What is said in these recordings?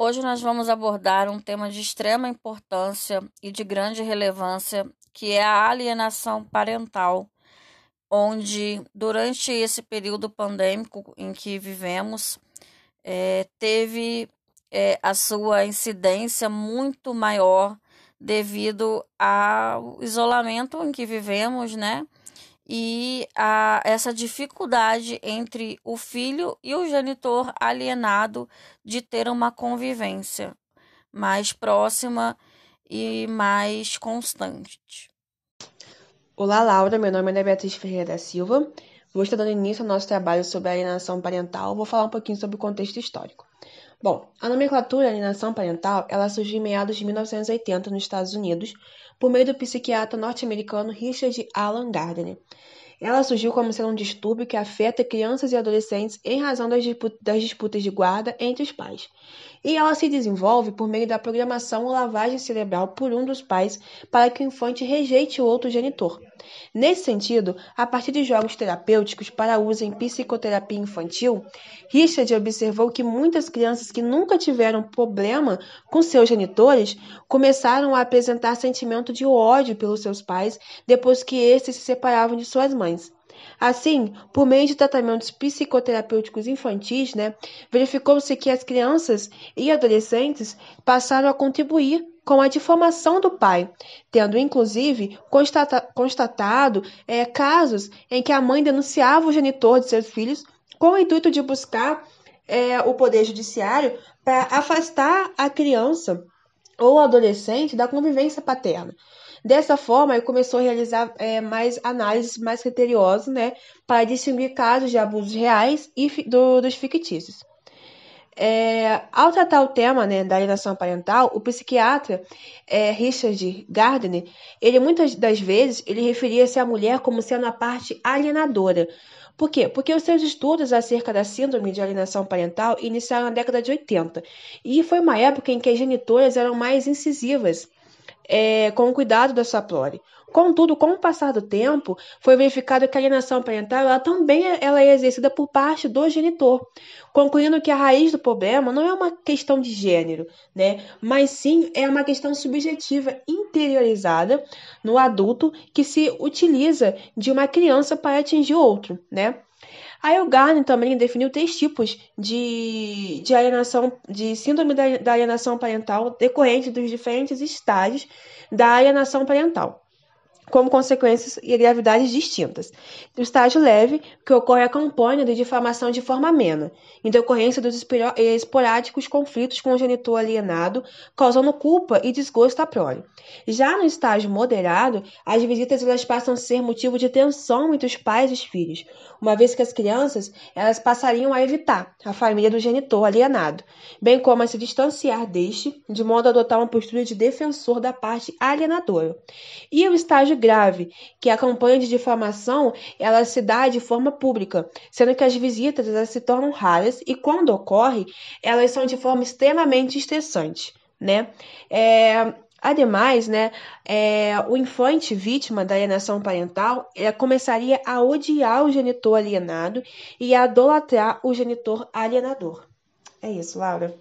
Hoje nós vamos abordar um tema de extrema importância e de grande relevância, que é a alienação parental, onde durante esse período pandêmico em que vivemos, é, teve é, a sua incidência muito maior devido ao isolamento em que vivemos, né? E a, essa dificuldade entre o filho e o genitor alienado de ter uma convivência mais próxima e mais constante. Olá, Laura. Meu nome é Beatriz Ferreira da Silva. Vou estar dando início ao nosso trabalho sobre alienação parental. Vou falar um pouquinho sobre o contexto histórico. Bom, a nomenclatura alienação parental ela surgiu em meados de 1980 nos Estados Unidos por meio do psiquiatra norte-americano Richard Alan Gardner. Ela surgiu como sendo um distúrbio que afeta crianças e adolescentes em razão das, disputas de guarda entre os pais. E ela se desenvolve por meio da programação ou lavagem cerebral por um dos pais para que o infante rejeite o outro genitor. Nesse sentido, a partir de jogos terapêuticos para uso em psicoterapia infantil, Richard observou que muitas crianças que nunca tiveram problema com seus genitores começaram a apresentar sentimento de ódio pelos seus pais depois que estes se separavam de suas mães. Assim, por meio de tratamentos psicoterapêuticos infantis, né, verificou-se que as crianças e adolescentes passaram a contribuir com a difamação do pai, tendo inclusive constata constatado é, casos em que a mãe denunciava o genitor de seus filhos com o intuito de buscar é, o poder judiciário para afastar a criança ou adolescente da convivência paterna. Dessa forma, ele começou a realizar é, mais análises mais criteriosas, né, para distinguir casos de abusos reais e do, dos fictícios. É, ao tratar o tema né, da alienação parental, o psiquiatra é, Richard Gardner, ele muitas das vezes ele referia-se à mulher como sendo a parte alienadora. Por quê? Porque os seus estudos acerca da síndrome de alienação parental iniciaram na década de 80 e foi uma época em que as genitoras eram mais incisivas é, com o cuidado da sua prole. Contudo, com o passar do tempo, foi verificado que a alienação parental ela também é, ela é exercida por parte do genitor, concluindo que a raiz do problema não é uma questão de gênero, né, mas sim é uma questão subjetiva interiorizada no adulto que se utiliza de uma criança para atingir outro, né? A Garner também definiu três tipos de, de alienação, de síndrome da, da alienação parental decorrente dos diferentes estágios da alienação parental como consequências e gravidades distintas. No estágio leve, que ocorre a campanha de difamação de forma amena, em decorrência dos esporádicos conflitos com o genitor alienado, causando culpa e desgosto à prole. Já no estágio moderado, as visitas elas passam a ser motivo de tensão entre os pais e os filhos, uma vez que as crianças elas passariam a evitar a família do genitor alienado, bem como a se distanciar deste, de modo a adotar uma postura de defensor da parte alienadora. E o estágio grave, que a campanha de difamação ela se dá de forma pública, sendo que as visitas elas se tornam raras e quando ocorre, elas são de forma extremamente estressante, né? É, Ademais, né, é, o infante vítima da alienação parental começaria a odiar o genitor alienado e a idolatrar o genitor alienador. É isso, Laura.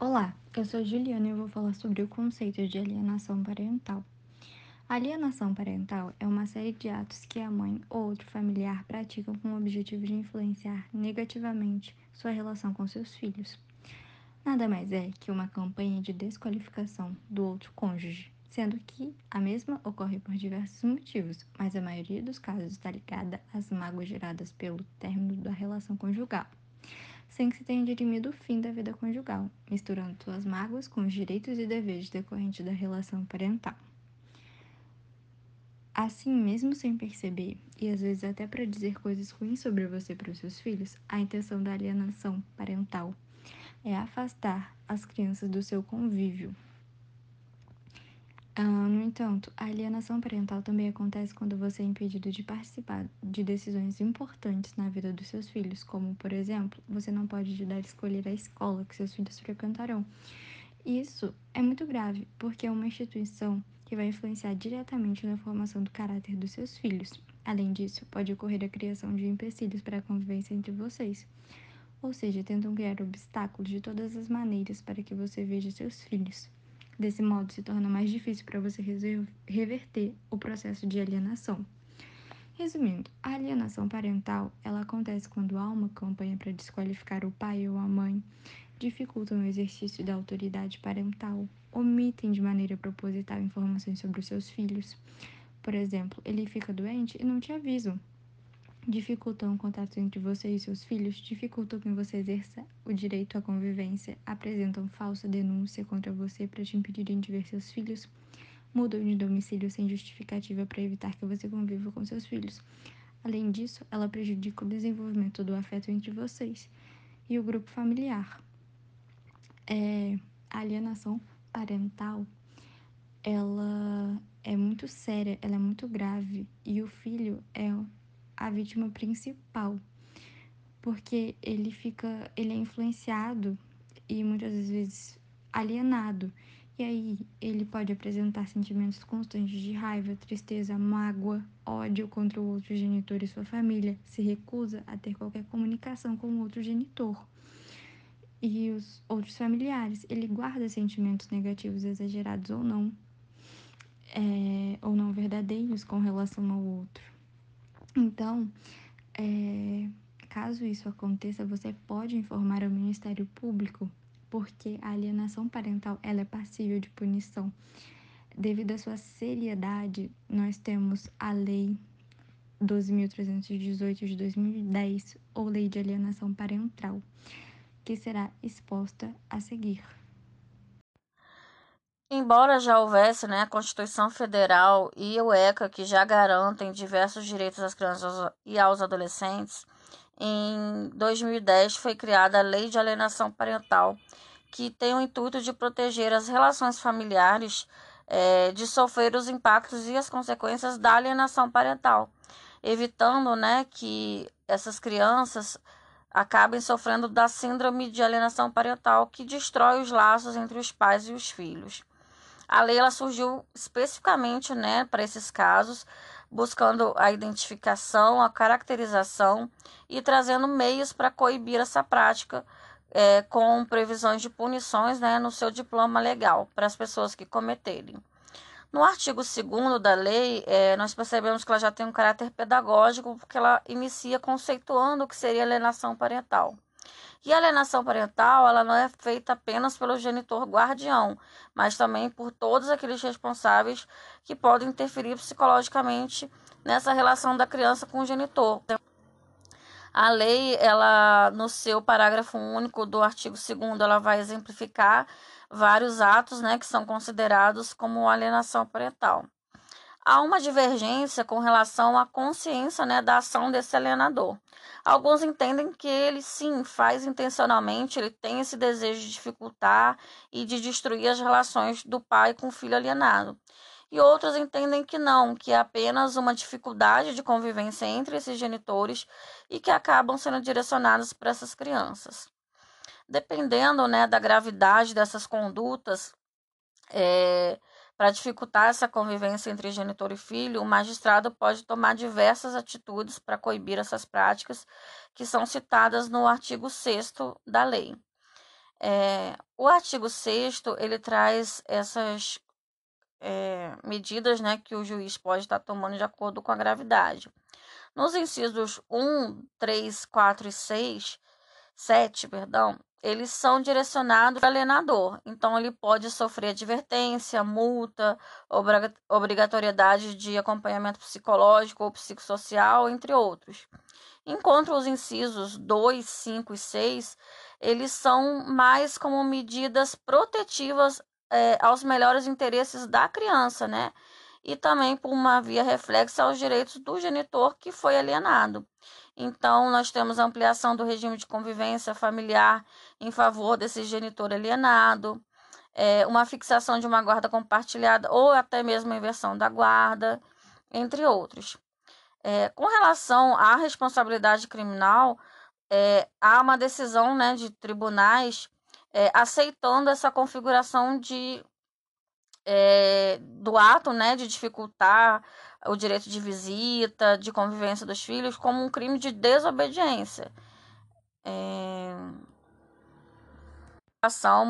Olá, eu sou Juliana e eu vou falar sobre o conceito de alienação parental. Alienação parental é uma série de atos que a mãe ou outro familiar praticam com o objetivo de influenciar negativamente sua relação com seus filhos. Nada mais é que uma campanha de desqualificação do outro cônjuge, sendo que a mesma ocorre por diversos motivos, mas a maioria dos casos está ligada às mágoas geradas pelo término da relação conjugal, sem que se tenha dirimido o fim da vida conjugal, misturando suas mágoas com os direitos e deveres decorrentes da relação parental. Assim, mesmo sem perceber, e às vezes até para dizer coisas ruins sobre você para os seus filhos, a intenção da alienação parental é afastar as crianças do seu convívio. Ah, no entanto, a alienação parental também acontece quando você é impedido de participar de decisões importantes na vida dos seus filhos, como, por exemplo, você não pode ajudar a escolher a escola que seus filhos frequentarão. Isso é muito grave, porque é uma instituição que vai influenciar diretamente na formação do caráter dos seus filhos. Além disso, pode ocorrer a criação de empecilhos para a convivência entre vocês. ou seja, tentam criar obstáculos de todas as maneiras para que você veja seus filhos. Desse modo, se torna mais difícil para você reverter o processo de alienação. Resumindo, a alienação parental ela acontece quando há uma campanha para desqualificar o pai ou a mãe, dificultam o exercício da autoridade parental, omitem de maneira proposital informações sobre os seus filhos. Por exemplo, ele fica doente e não te avisam, dificultam o contato entre você e seus filhos, dificultam que você exerça o direito à convivência, apresentam falsa denúncia contra você para te impedirem de ver seus filhos, mudam de domicílio sem justificativa para evitar que você conviva com seus filhos. Além disso, ela prejudica o desenvolvimento do afeto entre vocês e o grupo familiar. É, a alienação parental, ela é muito séria, ela é muito grave e o filho é a vítima principal, porque ele fica, ele é influenciado e muitas vezes alienado. E aí ele pode apresentar sentimentos constantes de raiva, tristeza, mágoa, ódio contra o outro genitor e sua família, se recusa a ter qualquer comunicação com o outro genitor e os outros familiares. Ele guarda sentimentos negativos exagerados ou não, é, ou não verdadeiros com relação ao outro. Então, é, caso isso aconteça, você pode informar ao Ministério Público, porque a alienação parental ela é passível de punição. Devido à sua seriedade, nós temos a Lei 12.318 de 2010, ou Lei de Alienação Parental, que será exposta a seguir. Embora já houvesse né, a Constituição Federal e o ECA, que já garantem diversos direitos às crianças e aos adolescentes, em 2010 foi criada a Lei de Alienação Parental, que tem o intuito de proteger as relações familiares é, de sofrer os impactos e as consequências da alienação parental, evitando né, que essas crianças acabem sofrendo da síndrome de alienação parental, que destrói os laços entre os pais e os filhos. A lei ela surgiu especificamente né, para esses casos, buscando a identificação, a caracterização e trazendo meios para coibir essa prática é, com previsões de punições né, no seu diploma legal para as pessoas que cometerem. No artigo 2 da lei, é, nós percebemos que ela já tem um caráter pedagógico, porque ela inicia conceituando o que seria alienação parental. E a alienação parental, ela não é feita apenas pelo genitor guardião, mas também por todos aqueles responsáveis que podem interferir psicologicamente nessa relação da criança com o genitor. A lei, ela no seu parágrafo único do artigo 2 ela vai exemplificar vários atos, né, que são considerados como alienação parental. Há uma divergência com relação à consciência né, da ação desse alienador. Alguns entendem que ele sim faz intencionalmente, ele tem esse desejo de dificultar e de destruir as relações do pai com o filho alienado. E outros entendem que não, que é apenas uma dificuldade de convivência entre esses genitores e que acabam sendo direcionados para essas crianças. Dependendo né, da gravidade dessas condutas, é, para dificultar essa convivência entre genitor e filho, o magistrado pode tomar diversas atitudes para coibir essas práticas que são citadas no artigo 6 da lei. É, o artigo 6 ele traz essas é, medidas né, que o juiz pode estar tomando de acordo com a gravidade. Nos incisos 1, 3, 4 e 6, 7, perdão, eles são direcionados para alienador. Então, ele pode sofrer advertência, multa, obrigatoriedade de acompanhamento psicológico ou psicossocial, entre outros. Enquanto os incisos 2, 5 e 6, eles são mais como medidas protetivas é, aos melhores interesses da criança, né? E também por uma via reflexa aos direitos do genitor que foi alienado. Então, nós temos ampliação do regime de convivência familiar em favor desse genitor alienado, é, uma fixação de uma guarda compartilhada ou até mesmo a inversão da guarda, entre outros. É, com relação à responsabilidade criminal, é, há uma decisão né, de tribunais é, aceitando essa configuração de, é, do ato né, de dificultar o direito de visita, de convivência dos filhos, como um crime de desobediência. é,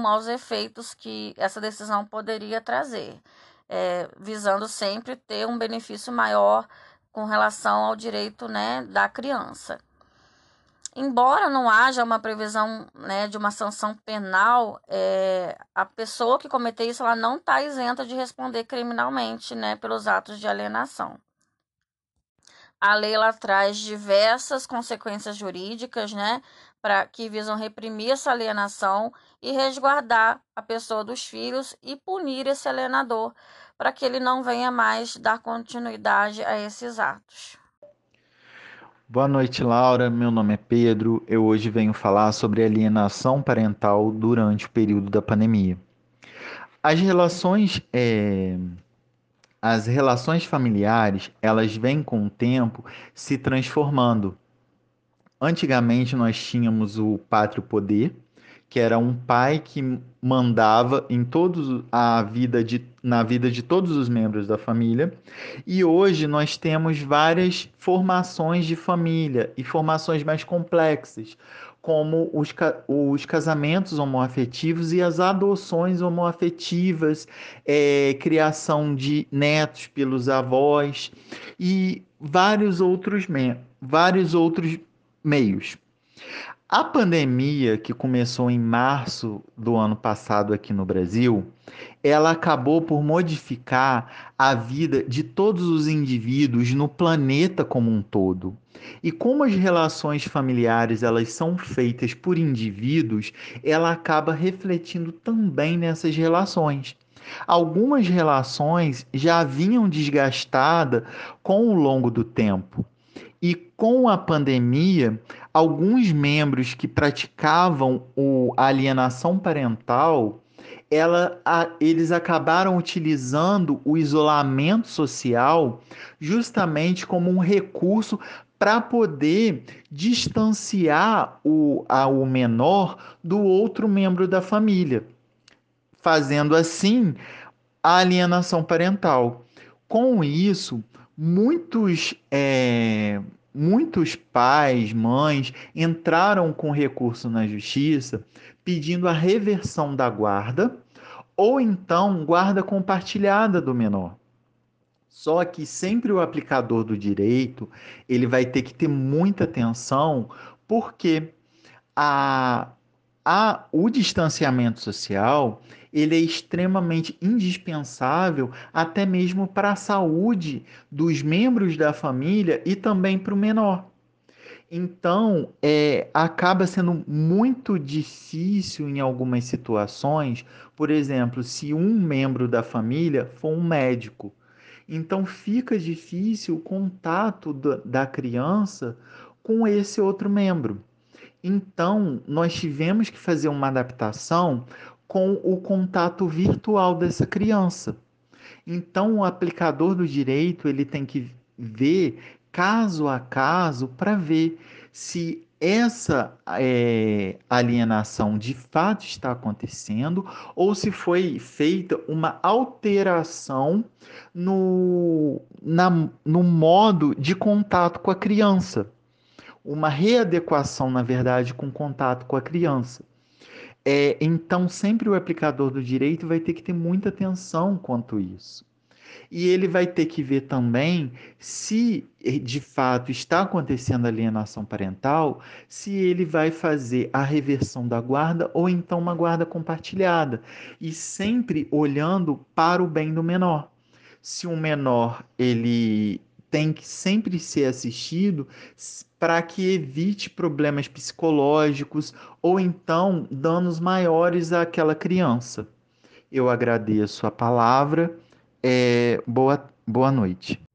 aos efeitos que essa decisão poderia trazer, é, visando sempre ter um benefício maior com relação ao direito né, da criança. Embora não haja uma previsão né, de uma sanção penal, é, a pessoa que cometer isso ela não está isenta de responder criminalmente né, pelos atos de alienação. A lei ela traz diversas consequências jurídicas, né, que visam reprimir essa alienação e resguardar a pessoa dos filhos e punir esse alienador para que ele não venha mais dar continuidade a esses atos. Boa noite, Laura. Meu nome é Pedro. Eu hoje venho falar sobre alienação parental durante o período da pandemia. As relações é as relações familiares, elas vêm com o tempo se transformando. Antigamente nós tínhamos o pátrio poder, que era um pai que mandava em todos a vida de, na vida de todos os membros da família. E hoje nós temos várias formações de família e formações mais complexas, como os, os casamentos homoafetivos e as adoções homoafetivas, é, criação de netos pelos avós e vários outros, vários outros meios. A pandemia que começou em março do ano passado aqui no Brasil, ela acabou por modificar a vida de todos os indivíduos no planeta como um todo. E como as relações familiares elas são feitas por indivíduos, ela acaba refletindo também nessas relações. Algumas relações já vinham desgastadas com o longo do tempo. E com a pandemia, alguns membros que praticavam o, alienação parental, ela, a, eles acabaram utilizando o isolamento social justamente como um recurso para poder distanciar o, a, o menor do outro membro da família, fazendo assim a alienação parental. Com isso, muitos, é, muitos pais, mães entraram com recurso na justiça pedindo a reversão da guarda ou então guarda compartilhada do menor. Só que sempre o aplicador do direito, ele vai ter que ter muita atenção, porque a, a, o distanciamento social, ele é extremamente indispensável até mesmo para a saúde dos membros da família e também para o menor. Então, é, acaba sendo muito difícil em algumas situações, por exemplo, se um membro da família for um médico. Então, fica difícil o contato da criança com esse outro membro. Então, nós tivemos que fazer uma adaptação com o contato virtual dessa criança. Então, o aplicador do direito ele tem que ver caso a caso para ver se essa é, alienação de fato está acontecendo ou se foi feita uma alteração no, na, no modo de contato com a criança. Uma readequação, na verdade, com contato com a criança. É, então, sempre o aplicador do direito vai ter que ter muita atenção quanto isso. E ele vai ter que ver também se de fato está acontecendo alienação parental, se ele vai fazer a reversão da guarda ou então uma guarda compartilhada, e sempre olhando para o bem do menor. Se o menor ele tem que sempre ser assistido para que evite problemas psicológicos ou então danos maiores àquela criança. Eu agradeço a palavra. É, boa, boa noite.